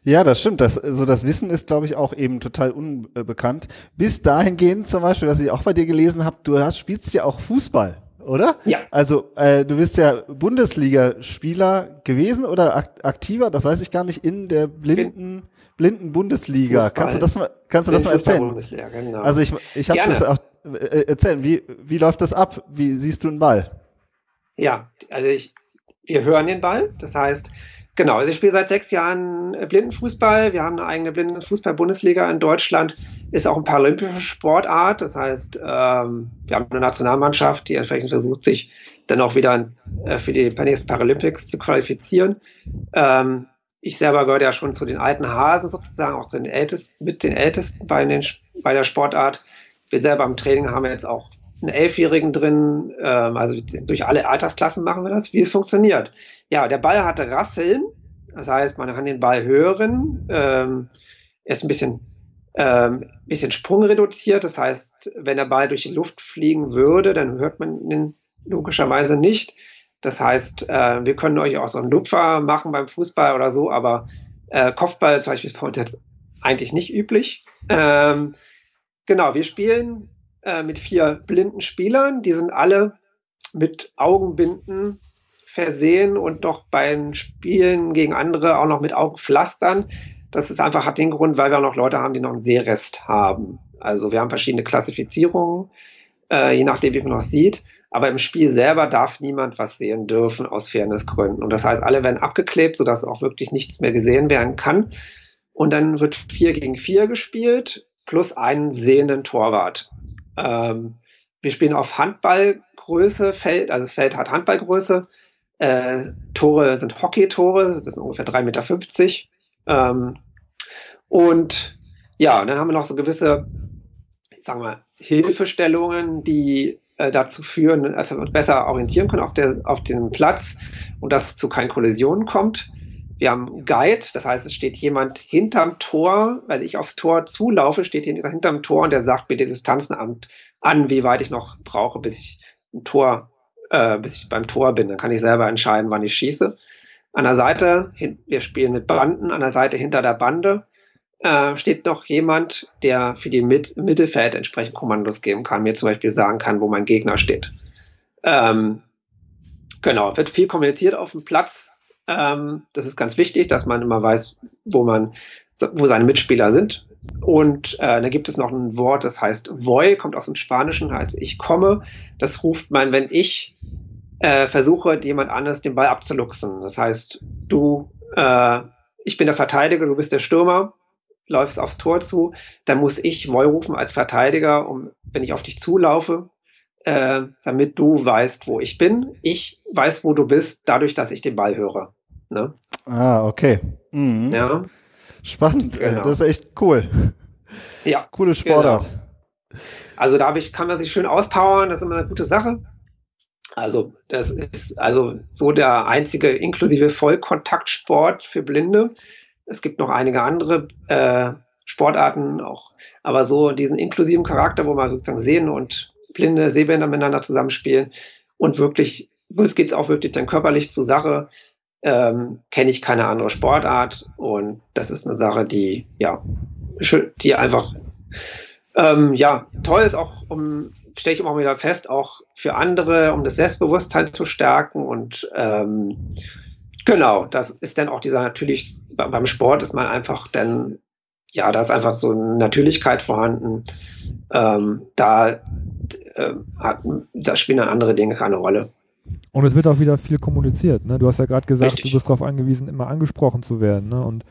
Ja, das stimmt. Das, also das Wissen ist, glaube ich, auch eben total unbekannt. Bis dahingehend zum Beispiel, was ich auch bei dir gelesen habe, du hast, spielst ja auch Fußball oder? Ja. Also äh, du bist ja Bundesligaspieler gewesen oder aktiver, das weiß ich gar nicht, in der blinden, blinden Bundesliga. Fußball. Kannst du das mal, kannst du das mal erzählen? Genau. Also ich, ich habe das auch äh, erzählen. Wie, wie läuft das ab? Wie siehst du einen Ball? Ja, also ich, wir hören den Ball. Das heißt, Genau, also ich spiele seit sechs Jahren äh, Blindenfußball. Wir haben eine eigene Blindenfußball-Bundesliga in Deutschland. Ist auch eine paralympische Sportart. Das heißt, ähm, wir haben eine Nationalmannschaft, die entsprechend versucht, sich dann auch wieder äh, für die nächsten Paralympics zu qualifizieren. Ähm, ich selber gehöre ja schon zu den alten Hasen sozusagen, auch zu den Ältesten, mit den Ältesten bei, den, bei der Sportart. Wir selber im Training haben jetzt auch einen Elfjährigen drin. Ähm, also durch alle Altersklassen machen wir das, wie es funktioniert. Ja, der Ball hatte Rasseln. Das heißt, man kann den Ball hören. Ähm, er ist ein bisschen, ähm, bisschen sprungreduziert. Das heißt, wenn der Ball durch die Luft fliegen würde, dann hört man ihn logischerweise nicht. Das heißt, äh, wir können euch auch so einen Lupfer machen beim Fußball oder so, aber äh, Kopfball zum Beispiel ist bei uns jetzt eigentlich nicht üblich. Ähm, genau, wir spielen äh, mit vier blinden Spielern. Die sind alle mit Augenbinden versehen und doch beim Spielen gegen andere auch noch mit Augenpflastern. Das ist einfach hat den Grund, weil wir auch noch Leute haben, die noch einen Sehrest haben. Also wir haben verschiedene Klassifizierungen, äh, je nachdem, wie man noch sieht. Aber im Spiel selber darf niemand was sehen dürfen aus Fairnessgründen. Und das heißt, alle werden abgeklebt, sodass auch wirklich nichts mehr gesehen werden kann. Und dann wird vier gegen vier gespielt, plus einen sehenden Torwart. Ähm, wir spielen auf Handballgröße, Feld, also das Feld hat Handballgröße. Äh, Tore sind Hockey-Tore, das sind ungefähr 3,50 Meter. Ähm, und ja, und dann haben wir noch so gewisse, sagen wir, Hilfestellungen, die äh, dazu führen, dass wir uns besser orientieren können auf, der, auf dem Platz und dass es zu keinen Kollisionen kommt. Wir haben Guide, das heißt, es steht jemand hinterm Tor, weil ich aufs Tor zulaufe, steht jemand hinterm Tor und der sagt mir die Distanzen an, an, wie weit ich noch brauche, bis ich ein Tor, äh, bis ich beim Tor bin. Dann kann ich selber entscheiden, wann ich schieße. An der Seite, wir spielen mit Banden, an der Seite hinter der Bande äh, steht noch jemand, der für die Mit Mittelfeld entsprechend Kommandos geben kann, mir zum Beispiel sagen kann, wo mein Gegner steht. Ähm, genau, wird viel kommuniziert auf dem Platz. Ähm, das ist ganz wichtig, dass man immer weiß, wo man, wo seine Mitspieler sind. Und äh, da gibt es noch ein Wort, das heißt voy, kommt aus dem Spanischen, heißt ich komme. Das ruft man, wenn ich äh, versuche, jemand anderes den Ball abzuluxen. Das heißt, du, äh, ich bin der Verteidiger, du bist der Stürmer läufst aufs Tor zu, dann muss ich Voy rufen als Verteidiger, um, wenn ich auf dich zulaufe, äh, damit du weißt, wo ich bin. Ich weiß, wo du bist, dadurch, dass ich den Ball höre. Ne? Ah, okay. Mhm. Ja. Spannend, genau. das ist echt cool. Ja. Coole Sportart. Genau. Also da ich, kann man sich schön auspowern, das ist immer eine gute Sache. Also das ist also so der einzige inklusive Vollkontaktsport für Blinde. Es gibt noch einige andere äh, Sportarten auch, aber so diesen inklusiven Charakter, wo man sozusagen Sehen und blinde Sehbänder miteinander zusammenspielen und wirklich, es geht auch wirklich dann körperlich zur Sache, ähm, kenne ich keine andere Sportart und das ist eine Sache, die ja, die einfach ähm, ja toll ist auch um stelle ich immer wieder fest, auch für andere, um das Selbstbewusstsein zu stärken und ähm, Genau, das ist dann auch dieser natürlich, beim Sport ist man einfach dann, ja, da ist einfach so eine Natürlichkeit vorhanden. Ähm, da, äh, hat, da spielen dann andere Dinge keine Rolle. Und es wird auch wieder viel kommuniziert. Ne? Du hast ja gerade gesagt, Richtig. du bist darauf angewiesen, immer angesprochen zu werden. Ne? Und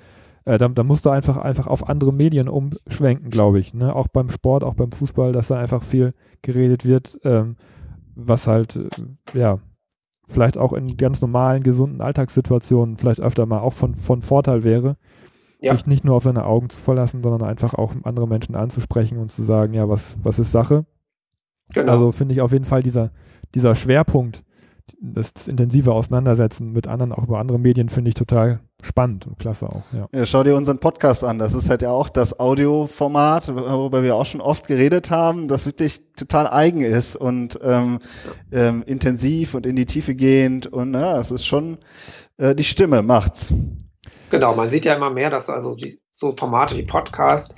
äh, da, da, musst du einfach, einfach auf andere Medien umschwenken, glaube ich. Ne? Auch beim Sport, auch beim Fußball, dass da einfach viel geredet wird, ähm, was halt, äh, ja, vielleicht auch in ganz normalen, gesunden Alltagssituationen vielleicht öfter mal auch von, von Vorteil wäre, ja. sich nicht nur auf seine Augen zu verlassen, sondern einfach auch andere Menschen anzusprechen und zu sagen, ja, was, was ist Sache? Genau. Also finde ich auf jeden Fall dieser, dieser Schwerpunkt, das, das intensive Auseinandersetzen mit anderen, auch über andere Medien, finde ich total spannend und klasse auch. Ja. ja, schau dir unseren Podcast an. Das ist halt ja auch das Audioformat, worüber wir auch schon oft geredet haben, das wirklich total eigen ist und ähm, ähm, intensiv und in die Tiefe gehend. Und na, es ist schon äh, die Stimme macht's. Genau, man sieht ja immer mehr, dass also die, so Formate wie Podcast,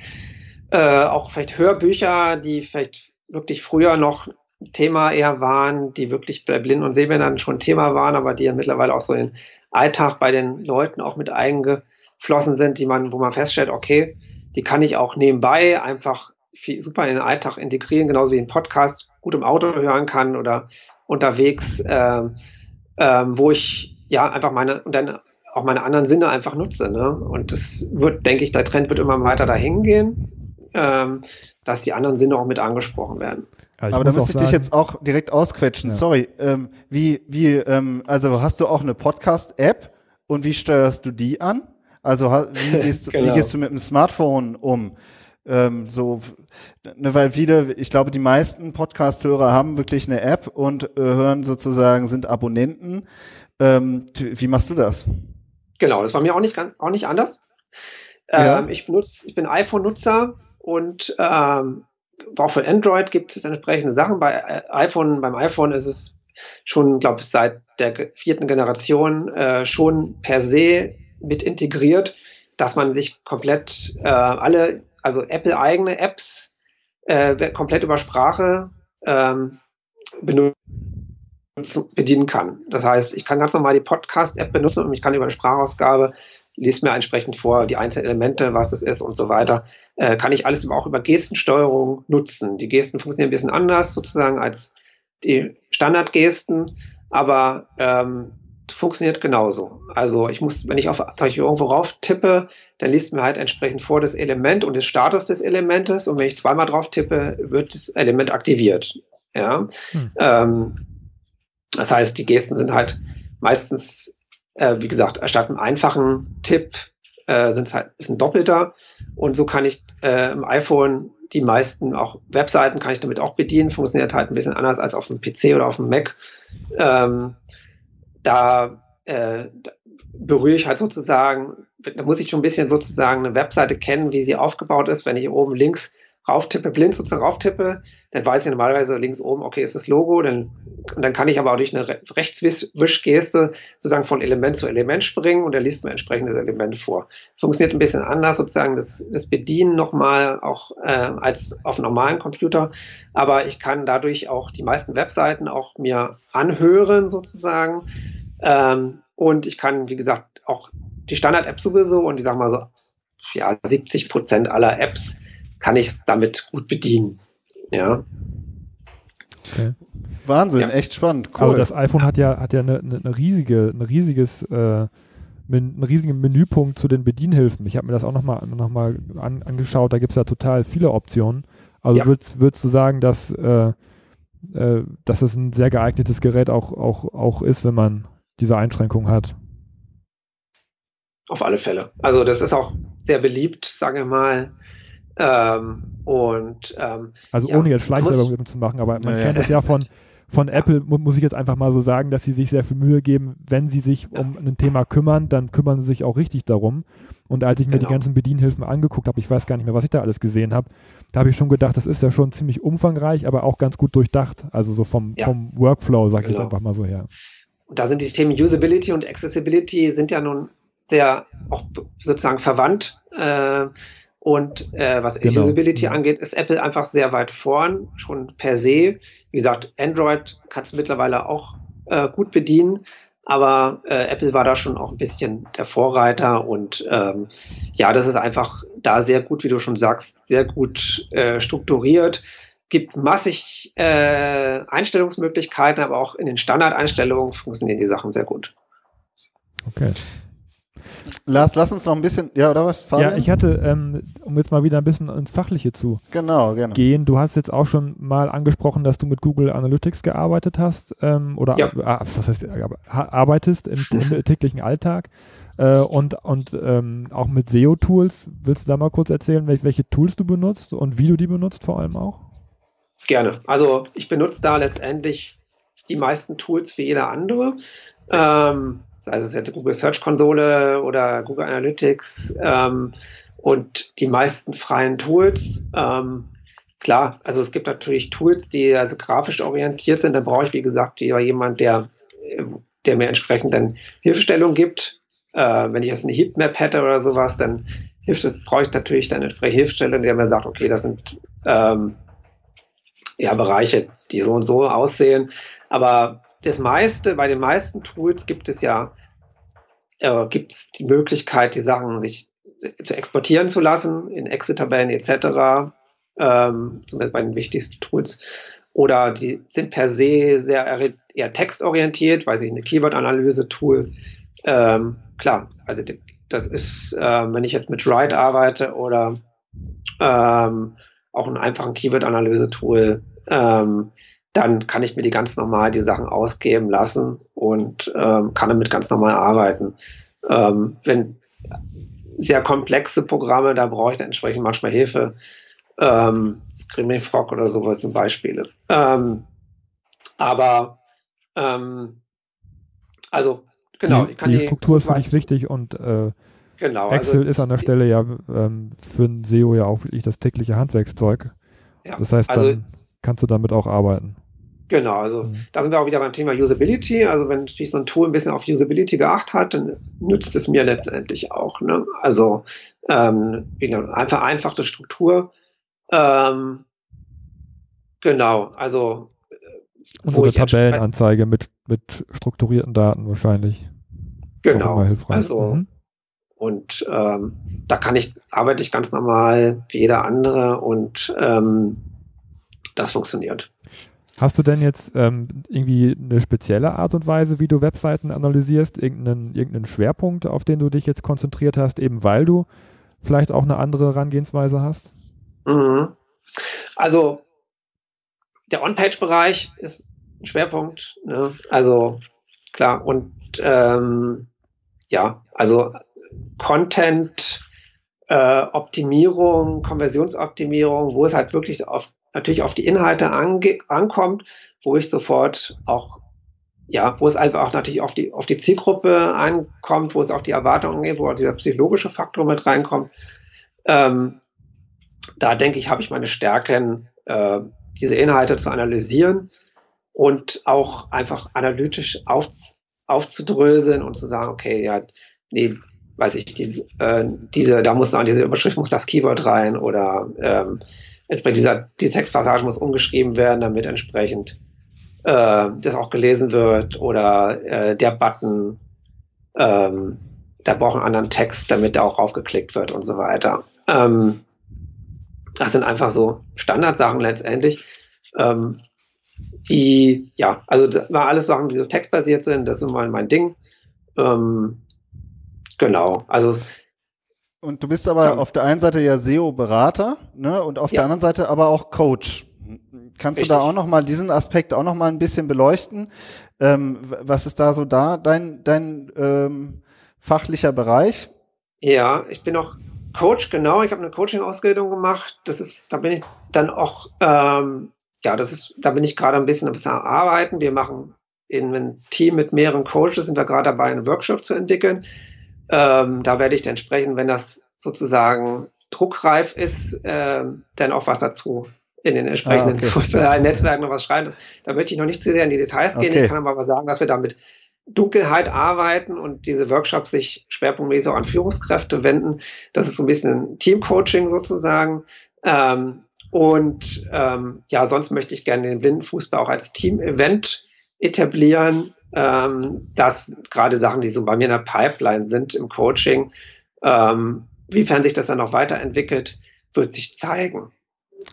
äh, auch vielleicht Hörbücher, die vielleicht wirklich früher noch Thema eher waren, die wirklich bei Blinden und Sehbändern schon Thema waren, aber die ja mittlerweile auch so in den Alltag bei den Leuten auch mit eingeflossen sind, die man, wo man feststellt, okay, die kann ich auch nebenbei einfach viel, super in den Alltag integrieren, genauso wie ein Podcast gut im Auto hören kann oder unterwegs, ähm, ähm, wo ich ja einfach meine und dann auch meine anderen Sinne einfach nutze. Ne? Und das wird, denke ich, der Trend wird immer weiter dahin gehen, ähm, dass die anderen Sinne auch mit angesprochen werden. Also Aber da müsste ich dich jetzt auch direkt ausquetschen. Ja. Sorry. Ähm, wie, wie, ähm, also hast du auch eine Podcast-App und wie steuerst du die an? Also wie gehst, genau. wie gehst du mit dem Smartphone um? Ähm, so, ne, weil viele, ich glaube, die meisten Podcast-Hörer haben wirklich eine App und äh, hören sozusagen, sind Abonnenten. Ähm, wie machst du das? Genau, das war mir auch nicht, auch nicht anders. Ja. Ähm, ich benutze, ich bin iPhone-Nutzer und ähm, auch für Android gibt es entsprechende Sachen. Bei äh, iPhone, beim iPhone ist es schon, glaube ich, seit der vierten Generation äh, schon per se mit integriert, dass man sich komplett äh, alle, also Apple-eigene Apps äh, komplett über Sprache ähm, benutzen, bedienen kann. Das heißt, ich kann ganz normal die Podcast-App benutzen und ich kann über eine Sprachausgabe liest mir entsprechend vor, die einzelnen Elemente, was es ist und so weiter, äh, kann ich alles auch über Gestensteuerung nutzen. Die Gesten funktionieren ein bisschen anders sozusagen als die Standardgesten, aber ähm, funktioniert genauso. Also ich muss, wenn ich auf ich irgendwo rauf tippe, dann liest mir halt entsprechend vor das Element und des Status des Elementes und wenn ich zweimal drauf tippe, wird das Element aktiviert. Ja. Hm. Ähm, das heißt, die Gesten sind halt meistens äh, wie gesagt, statt einem einfachen Tipp äh, sind halt, ist ein doppelter und so kann ich äh, im iPhone die meisten auch Webseiten kann ich damit auch bedienen, funktioniert halt ein bisschen anders als auf dem PC oder auf dem Mac. Ähm, da, äh, da berühre ich halt sozusagen, da muss ich schon ein bisschen sozusagen eine Webseite kennen, wie sie aufgebaut ist. Wenn ich oben links rauftippe, blind sozusagen rauftippe, dann weiß ich normalerweise links oben, okay, ist das Logo, dann, dann kann ich aber auch durch eine Re Rechtswischgeste sozusagen von Element zu Element springen und er liest mir entsprechendes Element vor. Funktioniert ein bisschen anders sozusagen das, das Bedienen nochmal auch äh, als auf normalen Computer, aber ich kann dadurch auch die meisten Webseiten auch mir anhören sozusagen ähm, und ich kann, wie gesagt, auch die Standard-App sowieso und ich sag mal so, ja, 70 Prozent aller Apps kann ich es damit gut bedienen. Ja. Okay. Wahnsinn, ja. echt spannend. Cool. Aber das iPhone hat ja, hat ja eine, eine riesige, ein riesiges, äh, einen riesigen Menüpunkt zu den Bedienhilfen. Ich habe mir das auch nochmal noch mal an, angeschaut, da gibt es ja total viele Optionen. Also ja. würdest, würdest du sagen, dass, äh, äh, dass es ein sehr geeignetes Gerät auch, auch, auch ist, wenn man diese Einschränkung hat? Auf alle Fälle. Also das ist auch sehr beliebt, sage ich mal. Ähm, und ähm, also ohne jetzt Schleichwerbung zu machen, aber man ja, kennt es ja von von Apple muss ich jetzt einfach mal so sagen, dass sie sich sehr viel Mühe geben, wenn sie sich um ein Thema kümmern, dann kümmern sie sich auch richtig darum. Und als ich mir genau. die ganzen Bedienhilfen angeguckt habe, ich weiß gar nicht mehr, was ich da alles gesehen habe, da habe ich schon gedacht, das ist ja schon ziemlich umfangreich, aber auch ganz gut durchdacht. Also so vom, ja. vom Workflow, sage genau. ich einfach mal so her. Und da sind die Themen Usability und Accessibility sind ja nun sehr auch sozusagen verwandt. Äh, und äh, was genau. Usability angeht, ist Apple einfach sehr weit vorn, schon per se. Wie gesagt, Android kannst du mittlerweile auch äh, gut bedienen, aber äh, Apple war da schon auch ein bisschen der Vorreiter und ähm, ja, das ist einfach da sehr gut, wie du schon sagst, sehr gut äh, strukturiert. Gibt massig äh, Einstellungsmöglichkeiten, aber auch in den Standardeinstellungen funktionieren die Sachen sehr gut. Okay. Lars, lass uns noch ein bisschen, ja, oder was? Fabian? Ja, ich hatte, ähm, um jetzt mal wieder ein bisschen ins Fachliche zu genau, gerne. gehen, du hast jetzt auch schon mal angesprochen, dass du mit Google Analytics gearbeitet hast ähm, oder ja. äh, was heißt, arbeitest im, im täglichen Alltag äh, und, und ähm, auch mit SEO-Tools. Willst du da mal kurz erzählen, welche, welche Tools du benutzt und wie du die benutzt vor allem auch? Gerne. Also ich benutze da letztendlich die meisten Tools wie jeder andere. Ähm, sei es jetzt Google Search Konsole oder Google Analytics ähm, und die meisten freien Tools. Ähm, klar, also es gibt natürlich Tools, die also grafisch orientiert sind. Da brauche ich, wie gesagt, jemand, der, der mir entsprechend dann Hilfestellung gibt. Äh, wenn ich jetzt eine Heatmap hätte oder sowas, dann hilft es, brauche ich natürlich dann entsprechend Hilfestellung, der mir sagt, okay, das sind ähm, ja Bereiche, die so und so aussehen. Aber das meiste, bei den meisten Tools gibt es ja äh, gibt es die Möglichkeit, die Sachen sich zu exportieren zu lassen in Excel-Tabellen etc. Ähm, zumindest bei den wichtigsten Tools. Oder die sind per se sehr eher textorientiert, weiß ich, eine Keyword-Analyse-Tool. Ähm, klar, also das ist, äh, wenn ich jetzt mit Write arbeite oder ähm, auch einen einfachen Keyword-Analyse-Tool, ähm, dann kann ich mir die ganz normal die Sachen ausgeben lassen und ähm, kann damit ganz normal arbeiten. Ähm, wenn sehr komplexe Programme, da brauche ich dann entsprechend manchmal Hilfe. Ähm, Screaming Frog oder sowas zum Beispiel. Ähm, aber ähm, also genau, die, ich kann die, die Struktur ist für dich wichtig und äh, genau, Excel also, ist an der Stelle ja ähm, für ein SEO ja auch wirklich das tägliche Handwerkszeug. Ja, das heißt, also, dann kannst du damit auch arbeiten. Genau, also mhm. da sind wir auch wieder beim Thema Usability. Also wenn natürlich so ein Tool ein bisschen auf Usability geachtet hat, dann nützt es mir letztendlich auch. Ne? Also ähm, eine vereinfachte Struktur. Ähm, genau, also äh, unsere Tabellenanzeige mit, mit strukturierten Daten wahrscheinlich. Genau. Also mhm. und ähm, da kann ich arbeite ich ganz normal wie jeder andere und ähm, das funktioniert. Hast du denn jetzt ähm, irgendwie eine spezielle Art und Weise, wie du Webseiten analysierst, irgendeinen, irgendeinen Schwerpunkt, auf den du dich jetzt konzentriert hast, eben weil du vielleicht auch eine andere Herangehensweise hast? Mhm. Also der On-Page-Bereich ist ein Schwerpunkt. Ne? Also klar, und ähm, ja, also Content äh, Optimierung, Konversionsoptimierung, wo es halt wirklich auf, natürlich auf die Inhalte ankommt, wo ich sofort auch, ja, wo es einfach auch natürlich auf die, auf die Zielgruppe ankommt, wo es auch die Erwartungen geht, wo auch dieser psychologische Faktor mit reinkommt. Ähm, da denke ich, habe ich meine Stärken, äh, diese Inhalte zu analysieren und auch einfach analytisch auf, aufzudröseln und zu sagen, okay, ja, nee, weiß ich, diese, äh, diese, da muss an diese Überschrift muss das Keyword rein oder ähm, entsprechend dieser, die Textpassage muss umgeschrieben werden, damit entsprechend äh, das auch gelesen wird oder äh, der Button, ähm, der braucht einen anderen Text, damit der auch aufgeklickt wird und so weiter. Ähm, das sind einfach so Standardsachen letztendlich. Ähm, die, ja, also das war alles Sachen, die so textbasiert sind, das ist immer mein Ding. Ähm, Genau, also. Und du bist aber ja. auf der einen Seite ja SEO-Berater, ne, und auf ja. der anderen Seite aber auch Coach. Kannst Richtig. du da auch noch mal diesen Aspekt auch noch mal ein bisschen beleuchten? Ähm, was ist da so da dein dein ähm, fachlicher Bereich? Ja, ich bin auch Coach, genau. Ich habe eine Coaching-Ausbildung gemacht. Das ist, da bin ich dann auch, ähm, ja, das ist, da bin ich gerade ein bisschen, ein bisschen am Arbeiten. Wir machen in einem Team mit mehreren Coaches sind wir gerade dabei, einen Workshop zu entwickeln. Ähm, da werde ich dann sprechen, wenn das sozusagen druckreif ist, äh, dann auch was dazu in den entsprechenden ah, okay. sozialen Netzwerken noch was schreiben. Da möchte ich noch nicht zu sehr in die Details gehen. Okay. Ich kann aber sagen, dass wir da mit Dunkelheit arbeiten und diese Workshops sich schwerpunktmäßig auch an Führungskräfte wenden. Das ist so ein bisschen Teamcoaching sozusagen. Ähm, und ähm, ja, sonst möchte ich gerne den Blindenfußball auch als Team-Event etablieren ähm, dass gerade Sachen, die so bei mir in der Pipeline sind im Coaching, ähm, wiefern sich das dann noch weiterentwickelt, wird sich zeigen.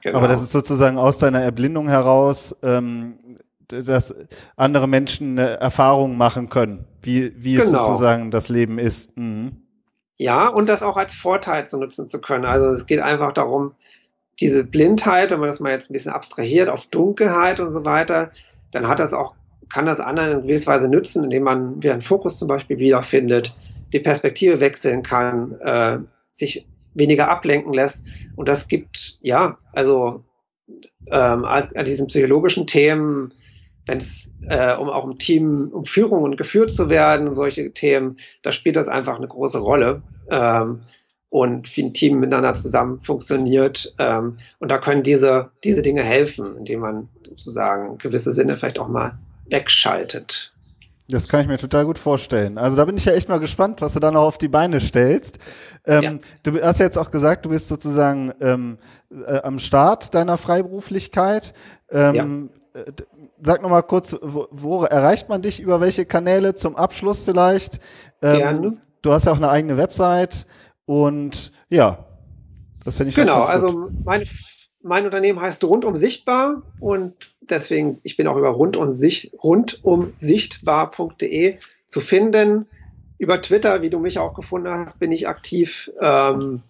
Genau. Aber das ist sozusagen aus deiner Erblindung heraus, ähm, dass andere Menschen eine Erfahrung machen können, wie, wie genau. es sozusagen das Leben ist. Mhm. Ja, und das auch als Vorteil zu nutzen zu können. Also es geht einfach darum, diese Blindheit, wenn man das mal jetzt ein bisschen abstrahiert auf Dunkelheit und so weiter, dann hat das auch kann das anderen in gewisser Weise nützen, indem man wieder einen Fokus zum Beispiel wiederfindet, die Perspektive wechseln kann, äh, sich weniger ablenken lässt. Und das gibt, ja, also ähm, an diesen psychologischen Themen, wenn es äh, um auch im Team, um Führung und geführt zu werden und solche Themen, da spielt das einfach eine große Rolle. Ähm, und wie ein Team miteinander zusammen funktioniert. Ähm, und da können diese, diese Dinge helfen, indem man sozusagen gewisse Sinne vielleicht auch mal wegschaltet. Das kann ich mir total gut vorstellen. Also da bin ich ja echt mal gespannt, was du da noch auf die Beine stellst. Ähm, ja. Du hast ja jetzt auch gesagt, du bist sozusagen ähm, äh, am Start deiner Freiberuflichkeit. Ähm, ja. Äh, sag noch mal kurz, wo, wo, erreicht man dich? Über welche Kanäle? Zum Abschluss vielleicht. Ähm, Gerne. Du hast ja auch eine eigene Website und ja, das finde ich Genau, also meine mein Unternehmen heißt Rundum Sichtbar und deswegen, ich bin auch über rundum, Sicht, rundumsichtbar.de zu finden. Über Twitter, wie du mich auch gefunden hast, bin ich aktiv. Ähm,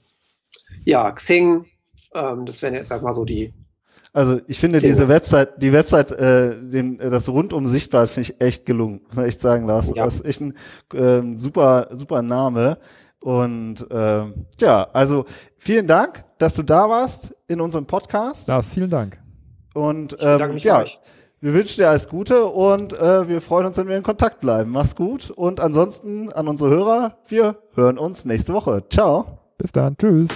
ja, Xing, ähm, das wären jetzt erstmal so die. Also ich finde Dinge. diese Website, die Website, äh, den, das rundum sichtbar finde ich echt gelungen, muss man echt sagen, Lars. Ja. Das ist echt ein äh, super, super Name. Und äh, ja, also vielen Dank, dass du da warst in unserem Podcast. Lars, vielen Dank. Und ähm, ja, wir wünschen dir alles Gute und äh, wir freuen uns, wenn wir in Kontakt bleiben. Mach's gut und ansonsten an unsere Hörer, wir hören uns nächste Woche. Ciao. Bis dann. Tschüss.